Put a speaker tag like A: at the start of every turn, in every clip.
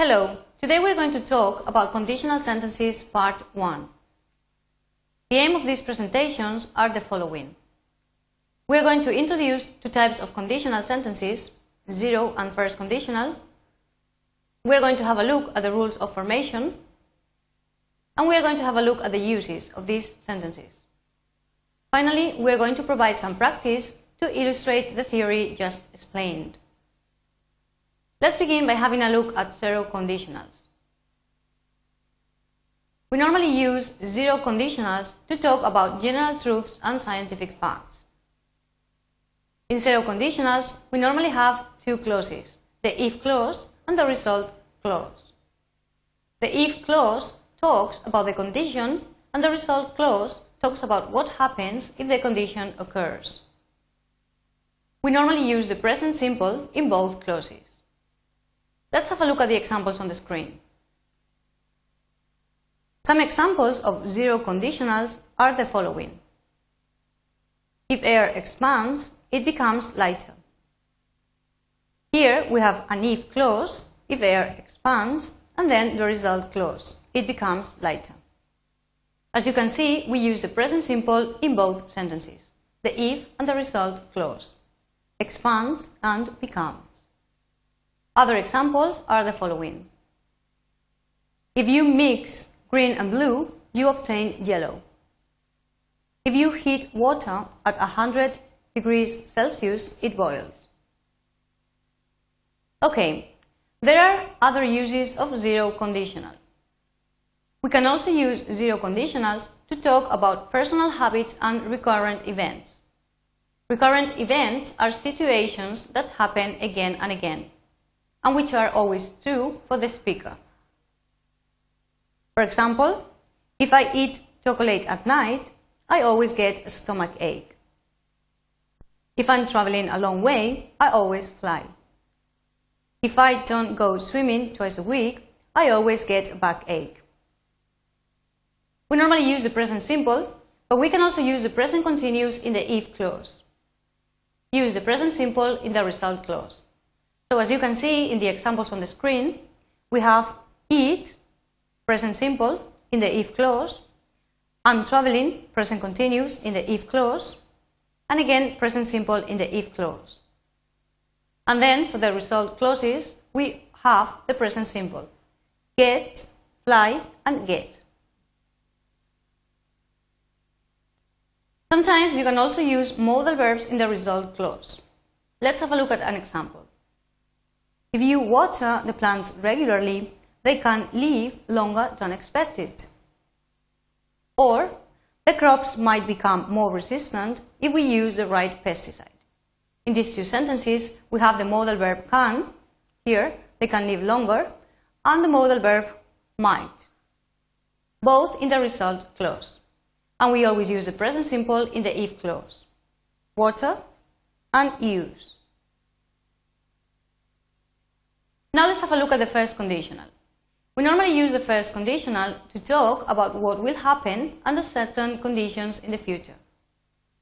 A: Hello, today we're going to talk about conditional sentences part 1. The aim of these presentations are the following. We're going to introduce two types of conditional sentences, zero and first conditional. We're going to have a look at the rules of formation. And we're going to have a look at the uses of these sentences. Finally, we're going to provide some practice to illustrate the theory just explained. Let's begin by having a look at zero conditionals. We normally use zero conditionals to talk about general truths and scientific facts. In zero conditionals, we normally have two clauses, the if clause and the result clause. The if clause talks about the condition and the result clause talks about what happens if the condition occurs. We normally use the present simple in both clauses. Let's have a look at the examples on the screen. Some examples of zero conditionals are the following. If air expands, it becomes lighter. Here we have an if clause, if air expands, and then the result clause, it becomes lighter. As you can see, we use the present simple in both sentences, the if and the result clause, expands and becomes. Other examples are the following. If you mix green and blue, you obtain yellow. If you heat water at 100 degrees Celsius, it boils. Okay, there are other uses of zero conditional. We can also use zero conditionals to talk about personal habits and recurrent events. Recurrent events are situations that happen again and again and which are always true for the speaker. For example, if I eat chocolate at night, I always get a stomach ache. If I'm traveling a long way, I always fly. If I don't go swimming twice a week, I always get a backache. We normally use the present simple, but we can also use the present continuous in the if clause. Use the present simple in the result clause. So as you can see in the examples on the screen, we have eat, present simple, in the if clause, I'm traveling, present continuous, in the if clause, and again, present simple in the if clause. And then, for the result clauses, we have the present simple. Get, fly, and get. Sometimes you can also use modal verbs in the result clause. Let's have a look at an example. If you water the plants regularly, they can live longer than expected. Or the crops might become more resistant if we use the right pesticide. In these two sentences, we have the modal verb can, here they can live longer, and the modal verb might, both in the result clause. And we always use the present simple in the if clause. Water and use. Now let's have a look at the first conditional. We normally use the first conditional to talk about what will happen under certain conditions in the future.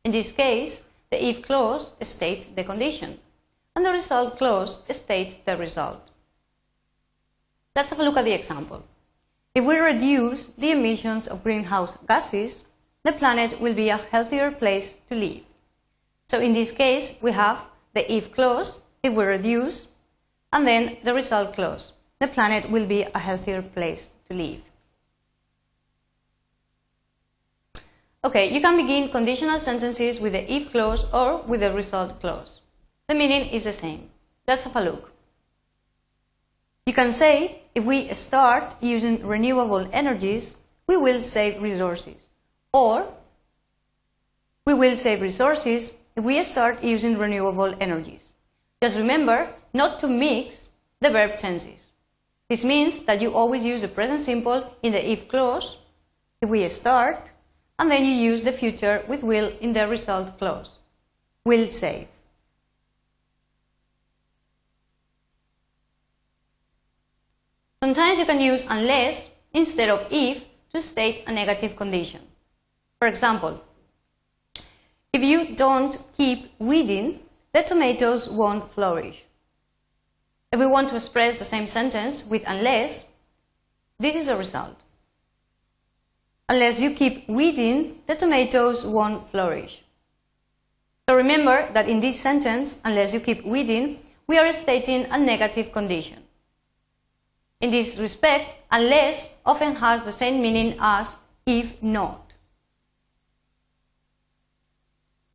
A: In this case, the if clause states the condition, and the result clause states the result. Let's have a look at the example. If we reduce the emissions of greenhouse gases, the planet will be a healthier place to live. So in this case, we have the if clause, if we reduce and then the result clause. The planet will be a healthier place to live. Okay, you can begin conditional sentences with the if clause or with the result clause. The meaning is the same. Let's have a look. You can say, if we start using renewable energies, we will save resources. Or, we will save resources if we start using renewable energies. Just remember not to mix the verb tenses. This means that you always use the present simple in the if clause, if we start, and then you use the future with will in the result clause. Will save. Sometimes you can use unless instead of if to state a negative condition. For example, if you don't keep weeding, the tomatoes won't flourish. If we want to express the same sentence with unless, this is the result. Unless you keep weeding, the tomatoes won't flourish. So remember that in this sentence, unless you keep weeding, we are stating a negative condition. In this respect, unless often has the same meaning as if not.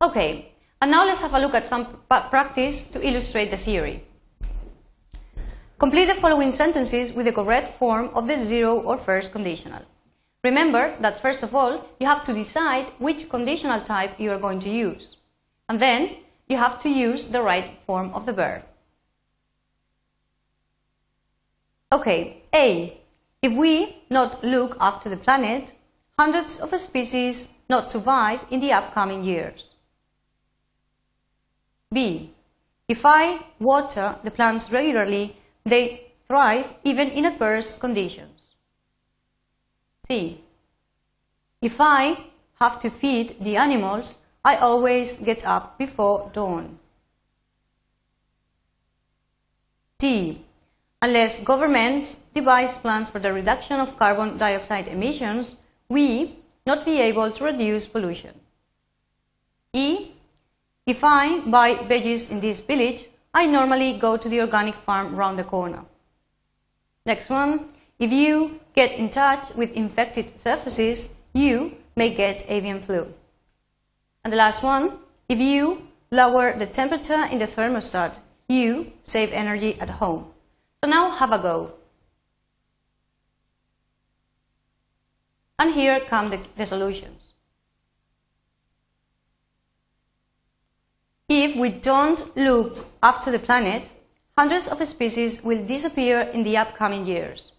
A: Okay, and now let's have a look at some practice to illustrate the theory. Complete the following sentences with the correct form of the zero or first conditional. Remember that first of all, you have to decide which conditional type you are going to use. And then you have to use the right form of the verb. Okay, A. If we not look after the planet, hundreds of species not survive in the upcoming years. B. If I water the plants regularly, they thrive even in adverse conditions. C. If I have to feed the animals, I always get up before dawn. D. Unless governments devise plans for the reduction of carbon dioxide emissions, we not be able to reduce pollution. E. If I buy veggies in this village, I normally go to the organic farm round the corner. Next one. If you get in touch with infected surfaces, you may get avian flu. And the last one. If you lower the temperature in the thermostat, you save energy at home. So now have a go. And here come the, the solutions. If we don't look after the planet, hundreds of species will disappear in the upcoming years.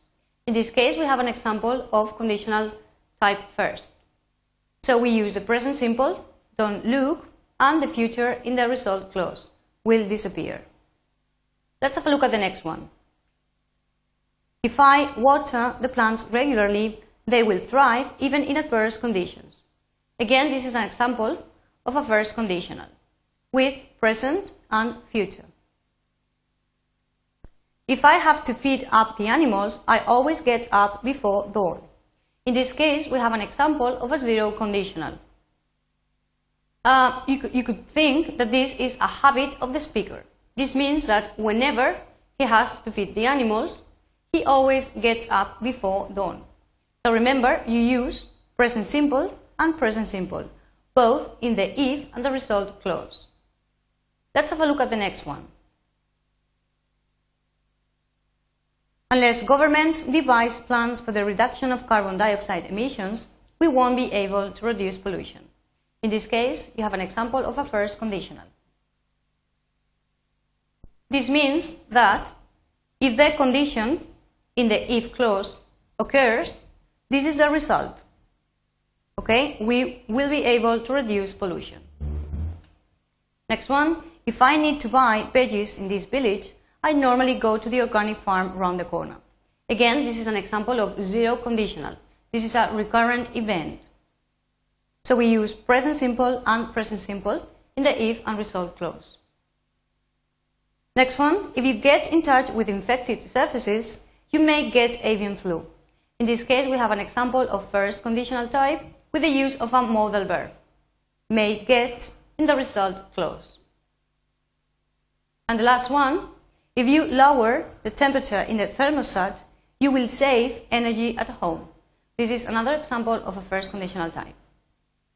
A: In this case, we have an example of conditional type first. So we use the present simple, don't look, and the future in the result clause will disappear. Let's have a look at the next one. If I water the plants regularly, they will thrive even in adverse conditions. Again, this is an example of a first conditional with present and future. If I have to feed up the animals, I always get up before dawn. In this case, we have an example of a zero conditional. Uh, you, you could think that this is a habit of the speaker. This means that whenever he has to feed the animals, he always gets up before dawn. So remember, you use present simple and present simple, both in the if and the result clause. Let's have a look at the next one. Unless governments devise plans for the reduction of carbon dioxide emissions, we won't be able to reduce pollution. In this case, you have an example of a first conditional. This means that if the condition in the if clause occurs, this is the result. Okay, we will be able to reduce pollution. Next one, if I need to buy veggies in this village, I normally go to the organic farm around the corner. Again, this is an example of zero conditional. This is a recurrent event. So we use present simple and present simple in the if and result clause. Next one, if you get in touch with infected surfaces, you may get avian flu. In this case, we have an example of first conditional type with the use of a modal verb. May get in the result clause. And the last one, if you lower the temperature in the thermostat, you will save energy at home. This is another example of a first conditional type.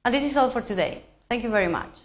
A: And this is all for today. Thank you very much.